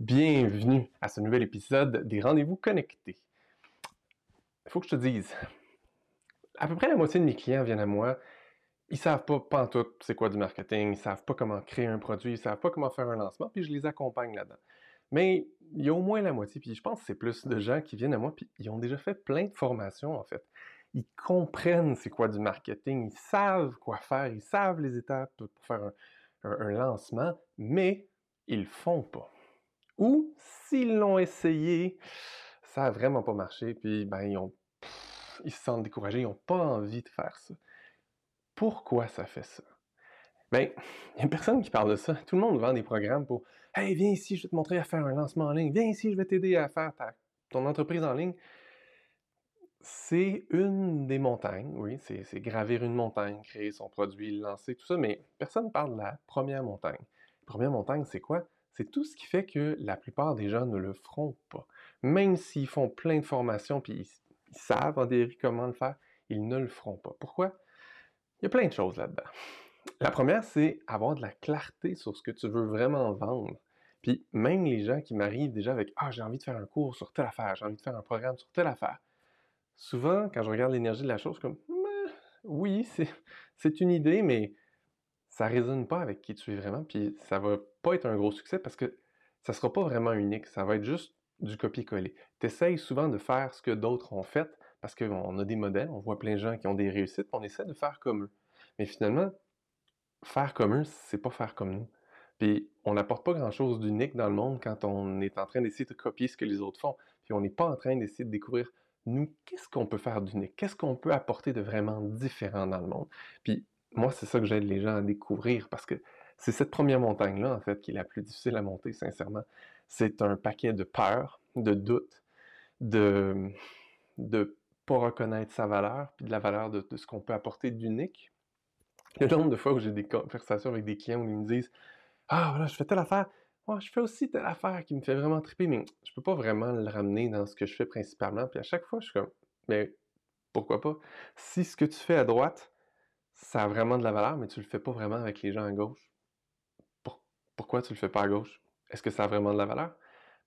ce nouvel épisode des Rendez-vous connectés. Il faut que je te dise, à peu près la moitié de mes clients viennent à moi, ils savent pas, tout c'est quoi du marketing, ils savent pas comment créer un produit, ils savent pas comment faire un lancement, puis je les accompagne là-dedans. Mais il y a au moins la moitié, puis je pense que c'est plus de gens qui viennent à moi, puis ils ont déjà fait plein de formations en fait. Ils comprennent c'est quoi du marketing, ils savent quoi faire, ils savent les étapes pour faire un, un lancement, mais ils le font pas. Ou s'ils l'ont essayé, ça a vraiment pas marché, puis ben ils ont ils se sentent découragés, ils n'ont pas envie de faire ça. Pourquoi ça fait ça? Ben, il n'y a personne qui parle de ça. Tout le monde vend des programmes pour Hey, viens ici, je vais te montrer à faire un lancement en ligne. Viens ici, je vais t'aider à faire ton entreprise en ligne. C'est une des montagnes, oui, c'est gravir une montagne, créer son produit, le lancer, tout ça, mais personne ne parle de la première montagne. Première montagne, c'est quoi? C'est tout ce qui fait que la plupart des gens ne le feront pas. Même s'ils font plein de formations puis ils, savent en dérive comment le faire, ils ne le feront pas. Pourquoi? Il y a plein de choses là-dedans. La première, c'est avoir de la clarté sur ce que tu veux vraiment vendre. Puis même les gens qui m'arrivent déjà avec Ah, j'ai envie de faire un cours sur telle affaire, j'ai envie de faire un programme sur telle affaire. Souvent, quand je regarde l'énergie de la chose, comme oui, c'est une idée, mais ça résonne pas avec qui tu es vraiment, puis ça va pas être un gros succès parce que ça sera pas vraiment unique, ça va être juste du copier-coller. Tu essayes souvent de faire ce que d'autres ont fait parce qu'on a des modèles, on voit plein de gens qui ont des réussites, on essaie de faire comme eux. Mais finalement, faire comme eux, c'est pas faire comme nous. Puis on n'apporte pas grand-chose d'unique dans le monde quand on est en train d'essayer de copier ce que les autres font. Puis on n'est pas en train d'essayer de découvrir, nous, qu'est-ce qu'on peut faire d'unique? Qu'est-ce qu'on peut apporter de vraiment différent dans le monde? Puis moi, c'est ça que j'aide les gens à découvrir parce que c'est cette première montagne-là, en fait, qui est la plus difficile à monter, sincèrement. C'est un paquet de peur, de doutes, de de pas reconnaître sa valeur, puis de la valeur de, ce qu'on peut apporter d'unique. Le nombre de fois où j'ai des conversations avec des clients où ils me disent Ah, voilà, je fais telle affaire, moi, je fais aussi telle affaire qui me fait vraiment triper, mais je peux pas vraiment le ramener dans ce que je fais principalement. Puis à chaque fois, je suis comme Mais pourquoi pas? Si ce que tu fais à droite, ça a vraiment de la valeur, mais tu le fais pas vraiment avec les gens à gauche. pourquoi tu le fais pas à gauche? Est-ce que ça a vraiment de la valeur?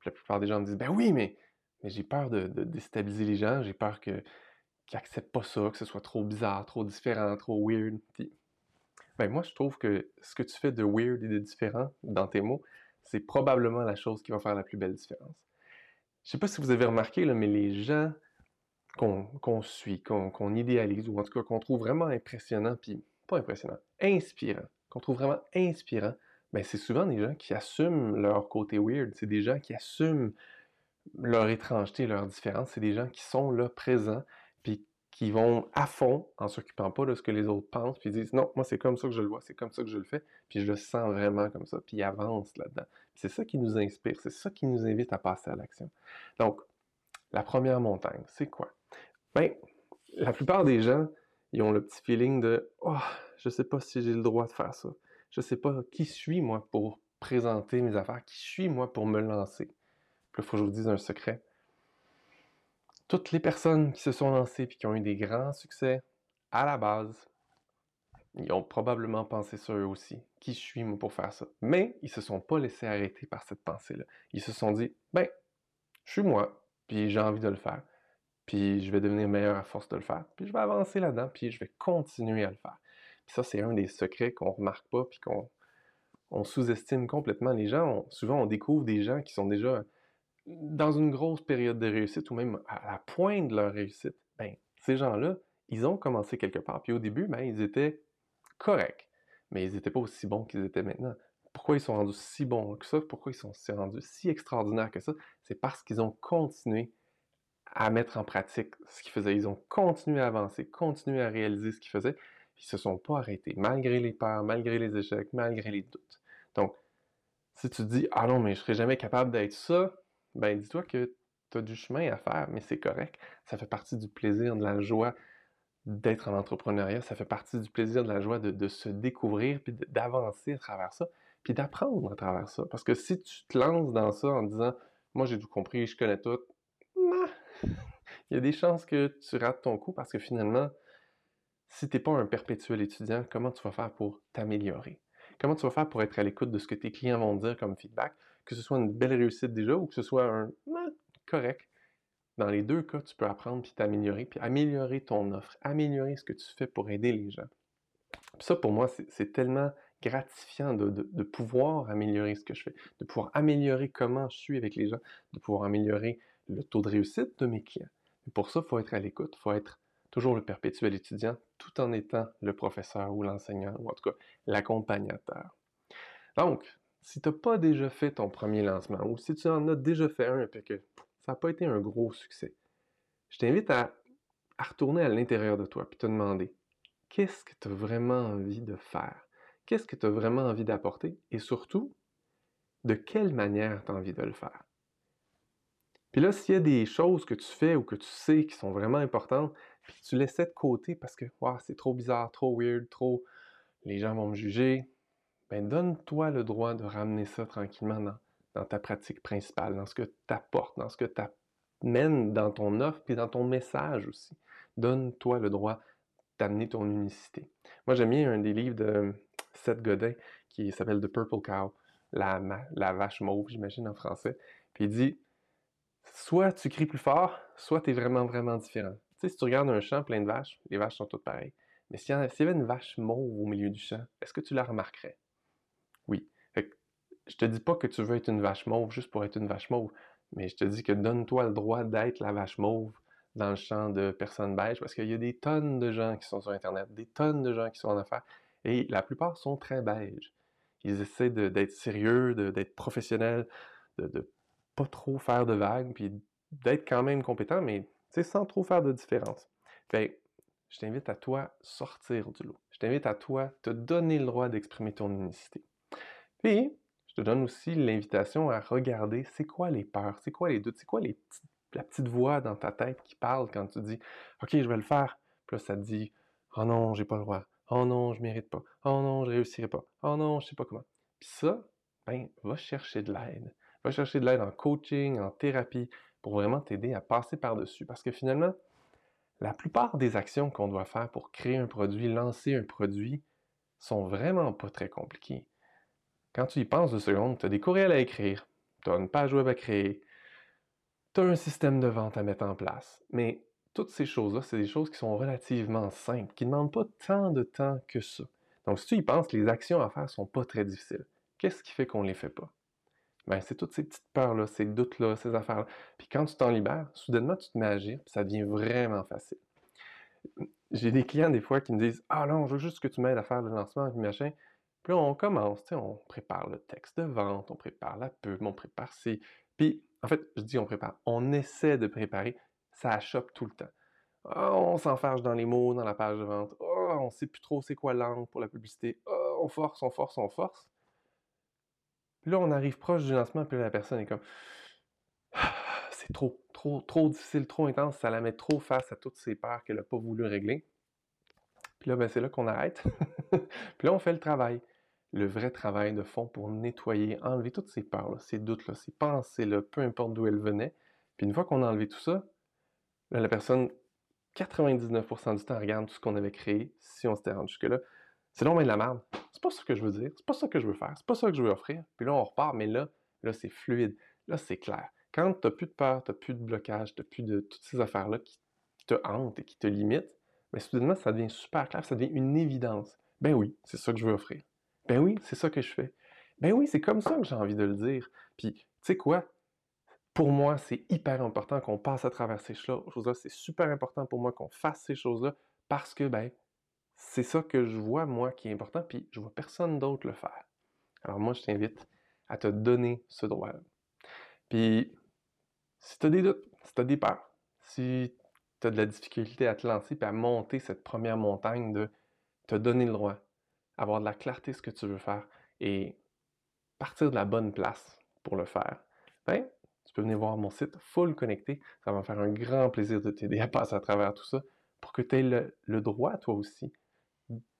La plupart des gens me disent, ben oui, mais, mais j'ai peur de, déstabiliser les gens, j'ai peur que, qu'ils acceptent pas ça, que ce soit trop bizarre, trop différent, trop weird. Ben moi, je trouve que ce que tu fais de weird et de différent dans tes mots, c'est probablement la chose qui va faire la plus belle différence. Je sais pas si vous avez remarqué, mais les gens qu'on suit, qu'on idéalise, ou en tout cas qu'on trouve vraiment impressionnant, puis pas impressionnant, inspirant, qu'on trouve vraiment inspirant, ben c'est souvent des gens qui assument leur côté weird, c'est des gens qui assument leur étrangeté, leur différence, c'est des gens qui sont là présents, puis qui vont à fond en s'occupant pas de ce que les autres pensent, puis disent non, moi c'est comme ça que je le vois, c'est comme ça que je le fais, puis je le sens vraiment comme ça, puis ils avancent là-dedans. C'est ça qui nous inspire, c'est ça qui nous invite à passer à l'action. Donc, la première montagne, c'est quoi? Ben, la plupart des gens, ils ont le petit feeling de Oh, je sais pas si j'ai le droit de faire ça. Je sais pas qui suis moi pour présenter mes affaires, qui suis moi pour me lancer. Puis il faut que je vous dise un secret. Toutes les personnes qui se sont lancées et qui ont eu des grands succès, à la base, ils ont probablement pensé ça eux aussi. Qui suis moi pour faire ça? Mais ils se sont pas laissés arrêter par cette pensée-là. Ils se sont dit, ben, je suis moi, puis j'ai envie de le faire puis je vais devenir meilleur à force de le faire, puis je vais avancer là-dedans, puis je vais continuer à le faire. Puis ça, c'est un des secrets qu'on remarque pas, puis qu'on on sous-estime complètement. Les gens, souvent, on découvre des gens qui sont déjà dans une grosse période de réussite, ou même à la pointe de leur réussite. Ben, ces gens-là, ils ont commencé quelque part, puis au début, ben, ils étaient corrects, mais ils n'étaient pas aussi bons qu'ils étaient maintenant. Pourquoi ils sont rendus si bons que ça? Pourquoi ils sont rendus si extraordinaires que ça? C'est parce qu'ils ont continué à mettre en pratique ce qu'ils faisaient. Ils ont continué à avancer, continué à réaliser ce qu'ils faisaient, ils se sont pas arrêtés, malgré les peurs, malgré les échecs, malgré les doutes. Donc, si tu te dis, ah non, mais je serai jamais capable d'être ça, ben dis-toi que tu as du chemin à faire, mais c'est correct. Ça fait partie du plaisir, de la joie d'être en entrepreneuriat, ça fait partie du plaisir, de la joie de se découvrir, puis d'avancer à travers ça, puis d'apprendre à travers ça. Parce que si tu te lances dans ça en disant, moi j'ai tout compris, je connais tout, il y a des chances que tu rates ton coup parce que finalement, si tu n'es pas un perpétuel étudiant, comment tu vas faire pour t'améliorer? Comment tu vas faire pour être à l'écoute de ce que tes clients vont dire comme feedback, que ce soit une belle réussite déjà ou que ce soit un correct. Dans les deux cas, tu peux apprendre puis t'améliorer, puis améliorer ton offre, améliorer ce que tu fais pour aider les gens. ça, pour moi, c'est tellement gratifiant de, pouvoir améliorer ce que je fais, de pouvoir améliorer comment je suis avec les gens, de pouvoir améliorer le taux de réussite de mes clients. pour ça, il faut être à l'écoute, il faut être toujours le perpétuel étudiant, tout en étant le professeur ou l'enseignant, ou en tout cas l'accompagnateur. Donc, si tu n'as pas déjà fait ton premier lancement, ou si tu en as déjà fait un et que ça n'a pas été un gros succès, je t'invite à, à, retourner à l'intérieur de toi et te demander qu'est-ce que tu as vraiment envie de faire? Qu'est-ce que tu as vraiment envie d'apporter? Et surtout, de quelle manière tu as envie de le faire? Puis là, s'il y a des choses que tu fais ou que tu sais qui sont vraiment importantes, puis tu laisses de côté parce que c'est trop bizarre, trop weird, trop. Les gens vont me juger, ben donne-toi le droit de ramener ça tranquillement dans, ta pratique principale, dans ce que tu apportes, dans ce que tu amènes dans ton offre, puis dans ton message aussi. Donne-toi le droit d'amener ton unicité. Moi, j'aime bien un des livres de Seth Godin qui s'appelle The Purple Cow, la, la vache mauve, j'imagine en français. Puis il dit soit tu cries plus fort, soit tu es vraiment, vraiment différent. Tu sais, si tu regardes un champ plein de vaches, les vaches sont toutes pareilles. Mais s'il y, avait une vache mauve au milieu du champ, est-ce que tu la remarquerais? Oui. Fait que, je te dis pas que tu veux être une vache mauve juste pour être une vache mauve, mais je te dis que donne-toi le droit d'être la vache mauve dans le champ de personnes beiges, parce qu'il y a des tonnes de gens qui sont sur Internet, des tonnes de gens qui sont en affaires, et la plupart sont très beiges. Ils essaient d'être sérieux, d'être professionnels, de pas trop faire de vagues, puis d'être quand même compétent, mais sans trop faire de différence. Fait je t'invite à toi sortir du lot. Je t'invite à toi te donner le droit d'exprimer ton unicité. Puis, je te donne aussi l'invitation à regarder c'est quoi les peurs, c'est quoi les doutes, c'est quoi les la petite voix dans ta tête qui parle quand tu dis OK, je vais le faire. Puis là, ça te dit Oh non, j'ai pas le droit. Oh non, je mérite pas. Oh non, je réussirai pas. Oh non, je sais pas comment. Puis ça, ben, va chercher de l'aide. Va chercher de l'aide en coaching, en thérapie, pour vraiment t'aider à passer par-dessus. Parce que finalement, la plupart des actions qu'on doit faire pour créer un produit, lancer un produit, sont vraiment pas très compliquées. Quand tu y penses deux secondes, tu as des courriels à écrire, tu as une page web à créer, tu as un système de vente à mettre en place. Mais toutes ces choses-là, c'est des choses qui sont relativement simples, qui ne demandent pas tant de temps que ça. Donc, si tu y penses, les actions à faire ne sont pas très difficiles. Qu'est-ce qui fait qu'on ne les fait pas? Ben, c'est toutes ces petites peurs-là, ces doutes-là, ces affaires-là. Puis quand tu t'en libères, soudainement, tu te mets à agir, puis ça devient vraiment facile. J'ai des clients, des fois, qui me disent Ah non, je veux juste que tu m'aides à faire le lancement, puis machin. Puis là, on commence, on prépare le texte de vente, on prépare la pub, on prépare ci. Puis, en fait, je dis on prépare, on essaie de préparer, ça achoppe tout le temps. Ah, on s'enfarge dans les mots, dans la page de vente. Oh, on sait plus trop c'est quoi l'angle pour la publicité. Oh, on force, on force, on force. Puis là, on arrive proche du lancement, puis là, la personne est comme c'est trop, trop, trop difficile, trop intense, ça la met trop face à toutes ces peurs qu'elle n'a pas voulu régler. Puis là, ben, c'est là qu'on arrête. puis là, on fait le travail. Le vrai travail de fond pour nettoyer, enlever toutes ces peurs-là, ces doutes-là, ces pensées-là, peu importe d'où elles venaient. Puis une fois qu'on a enlevé tout ça, là, la personne, 99% du temps, regarde tout ce qu'on avait créé, si on s'était rendu jusque-là. C'est long, mais de la merde c'est pas ça que je veux dire, c'est pas ça que je veux faire, c'est pas ça que je veux offrir. Puis là, on repart, mais là, là, c'est fluide, là, c'est clair. Quand tu n'as plus de peur, tu n'as plus de blocage, tu n'as plus de toutes ces affaires-là qui te hantent et qui te limitent, mais soudainement, ça devient super clair, ça devient une évidence. Ben oui, c'est ça que je veux offrir. Ben oui, c'est ça que je fais. Ben oui, c'est comme ça que j'ai envie de le dire. Puis, tu sais quoi? Pour moi, c'est hyper important qu'on passe à travers ces choses-là. C'est super important pour moi qu'on fasse ces choses-là parce que, ben, c'est ça que je vois, moi, qui est important, puis je vois personne d'autre le faire. Alors moi, je t'invite à te donner ce droit-là. Puis, si tu as des doutes, si tu as des peurs, si tu as de la difficulté à te lancer puis à monter cette première montagne de te donner le droit, avoir de la clarté ce que tu veux faire et partir de la bonne place pour le faire, ben, tu peux venir voir mon site Full Connecté. Ça va me faire un grand plaisir de t'aider à passer à travers tout ça pour que tu aies le droit, toi aussi,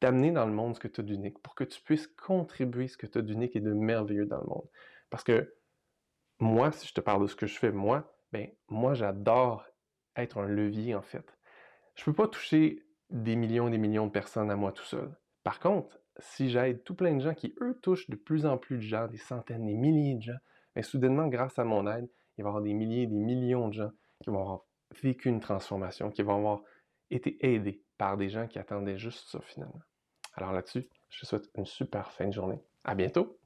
d'amener dans le monde ce que tu as d'unique, pour que tu puisses contribuer ce que tu as d'unique et de merveilleux dans le monde. Parce que moi, si je te parle de ce que je fais, moi, ben, moi, j'adore être un levier, en fait. Je peux pas toucher des millions et des millions de personnes à moi tout seul. Par contre, si j'aide tout plein de gens qui, eux, touchent de plus en plus de gens, des centaines, des milliers de gens, mais soudainement, grâce à mon aide, il va y avoir des milliers, et des millions de gens qui vont avoir vécu une transformation, qui vont avoir été aidé par des gens qui attendaient juste ça finalement. Alors là-dessus, je te souhaite une super fin de journée. À bientôt!